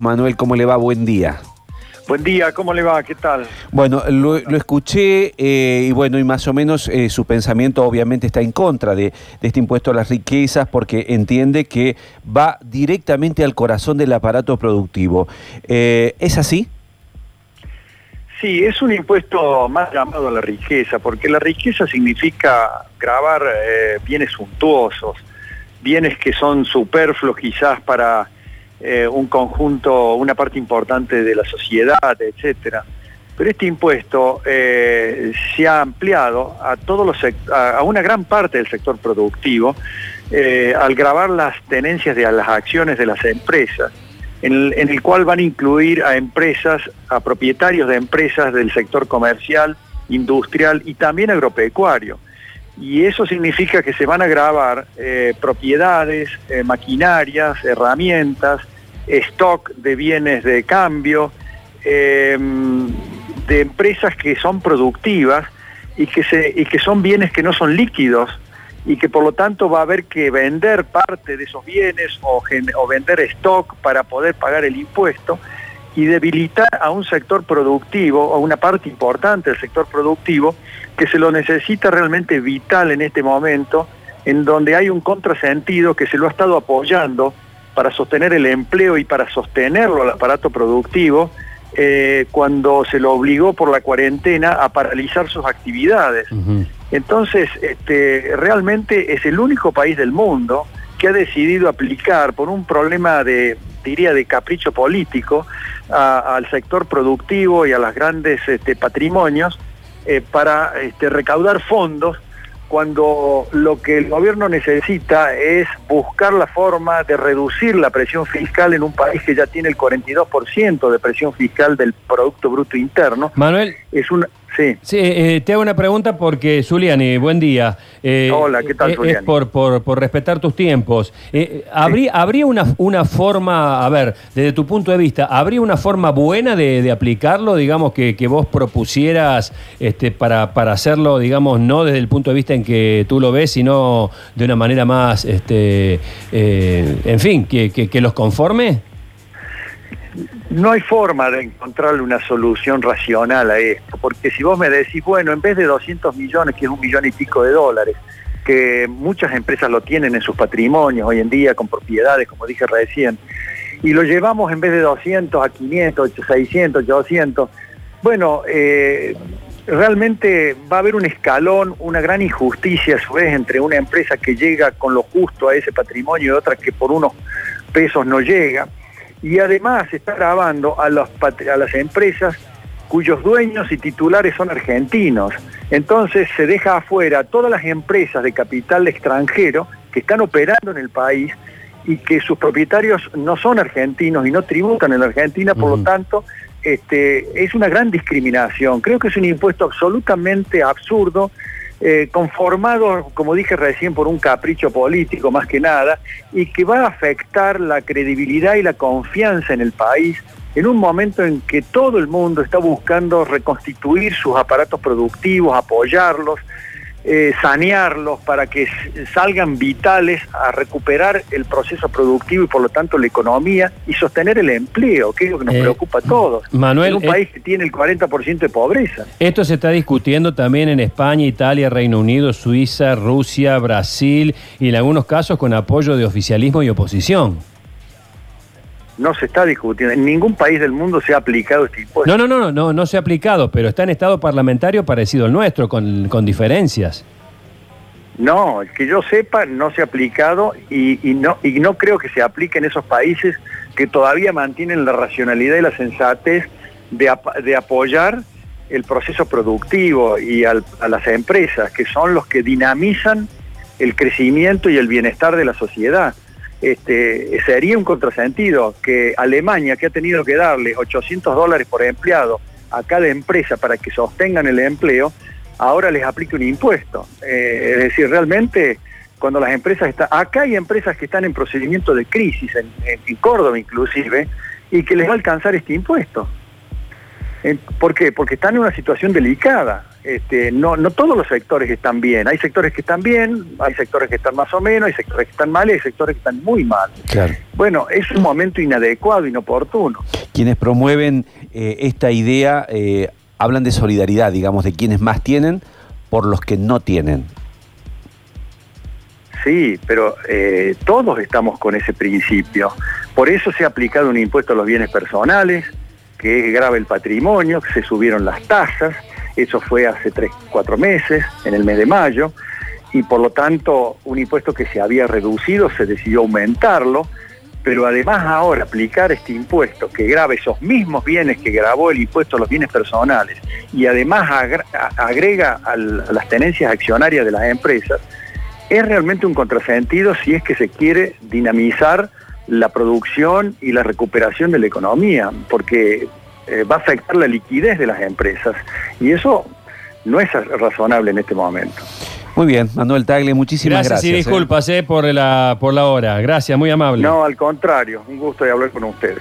Manuel, ¿cómo le va? Buen día. Buen día, ¿cómo le va? ¿Qué tal? Bueno, lo, escuché eh, y bueno, y más o menos eh, su pensamiento obviamente está en contra de, este impuesto a las riquezas porque entiende que va directamente al corazón del aparato productivo. Eh, ¿Es así? Sí, es un impuesto más llamado a la riqueza, porque la riqueza significa grabar bienes suntuosos, bienes que son superfluos quizás para eh, un conjunto, una parte importante de la sociedad, etcétera. Pero este impuesto eh, se ha ampliado a, todos los a una gran parte del sector productivo eh, al grabar las tenencias de las acciones de las empresas, en el, cual van a incluir a empresas, a propietarios de empresas del sector comercial, industrial y también agropecuario y eso significa que se van a grabar propiedades, maquinarias, herramientas, stock de bienes de cambio, em, de empresas que son productivas y que, se, y que son bienes que no son líquidos y que por lo tanto va a haber que vender parte de esos bienes o, o vender stock para poder pagar el impuesto y debilitar a un sector productivo, a una parte importante del sector productivo, que se lo necesita realmente vital en este momento, en donde hay un contrasentido que se lo ha estado apoyando para sostener el empleo y para sostenerlo al aparato productivo, eh, cuando se lo obligó por la cuarentena a paralizar sus actividades. Entonces, este, realmente es el único país del mundo que ha decidido aplicar por un problema de, diría, de capricho político, al sector productivo y a los grandes este, patrimonios eh, para este, recaudar fondos cuando lo que el gobierno necesita es buscar la forma de reducir la presión fiscal en un país que ya tiene el 42% de presión fiscal del Producto Bruto Interno. Manuel. Es una, Sí. Eh, te hago una pregunta porque, Zuliani, buen día. Eh, Hola, ¿qué tal, Zuliani? Es por, por, respetar tus tiempos. ¿habría, ¿Habría una, una forma, a ver, desde tu punto de vista, ¿habría una forma buena de, aplicarlo, digamos, que, vos propusieras este, para, para hacerlo, digamos, no desde el punto de vista en que tú lo ves, sino de una manera más, este, eh, en fin, que, que los conforme? No hay forma de encontrarle una solución racional a esto, porque si vos me decís, bueno, en vez de 200 millones, que es un millón y pico de dólares, que muchas empresas lo tienen en sus patrimonios hoy en día con propiedades, como dije recién, y lo llevamos en vez de 200 a 500, 600, 800, bueno, eh, realmente va a haber un escalón, una gran injusticia a su vez entre una empresa que llega con lo justo a ese patrimonio y otra que por unos pesos no llega y además está grabando a, los, a las empresas cuyos dueños y titulares son argentinos. Entonces se deja afuera todas las empresas de capital extranjero que están operando en el país y que sus propietarios no son argentinos y no tributan en la Argentina, por lo tanto, este, es una gran discriminación. Creo que es un impuesto absolutamente absurdo eh, conformado, como dije recién, por un capricho político más que nada, y que va a afectar la credibilidad y la confianza en el país en un momento en que todo el mundo está buscando reconstituir sus aparatos productivos, apoyarlos, eh, sanearlos para que salgan vitales a recuperar el proceso productivo y por lo tanto la economía y sostener el empleo, que es lo que nos eh, preocupa a todos. Manuel, un país que tiene el 40% de pobreza. Esto se está discutiendo también en España, Italia, Reino Unido, Suiza, Rusia, Brasil y en algunos casos con apoyo de oficialismo y oposición no se está discutiendo. En ningún país del mundo se ha aplicado este impuesto. No, no, no, no, no se ha aplicado, pero está en estado parlamentario parecido al nuestro, con, diferencias. No, que yo sepa, no se ha aplicado y, no, y no creo que se aplique en esos países que todavía mantienen la racionalidad y la sensatez de, de apoyar el proceso productivo y a las empresas, que son los que dinamizan el crecimiento y el bienestar de la sociedad este, sería un contrasentido que Alemania, que ha tenido que darle 800 dólares por empleado a cada empresa para que sostengan el empleo, ahora les aplique un impuesto. Eh, es decir, realmente cuando las empresas están, acá hay empresas que están en procedimiento de crisis, en, Córdoba inclusive, y que les va a alcanzar este impuesto. ¿Por qué? Porque están en una situación delicada. Este, no, no todos los sectores están bien. Hay sectores que están bien, hay sectores que están más o menos, hay sectores que están mal y hay sectores que están muy mal. Claro. Bueno, es un momento inadecuado, inoportuno. Quienes promueven eh, esta idea eh, hablan de solidaridad, digamos, de quienes más tienen por los que no tienen. Sí, pero eh, todos estamos con ese principio. Por eso se ha aplicado un impuesto a los bienes personales, que grava el patrimonio, que se subieron las tasas, eso fue hace tres, cuatro meses, en el mes de mayo, y por lo tanto un impuesto que se había reducido se decidió aumentarlo, pero además ahora aplicar este impuesto que grave esos mismos bienes que grabó el impuesto a los bienes personales y además agrega a las tenencias accionarias de las empresas, es realmente un contrasentido si es que se quiere dinamizar la producción y la recuperación de la economía, porque eh, va a afectar la liquidez de las empresas y eso no es razonable en este momento. Muy bien, Manuel Tagle, muchísimas gracias. Gracias y ¿eh? disculpas eh, por, la, por la hora. Gracias, muy amable. No, al contrario, un gusto de hablar con ustedes.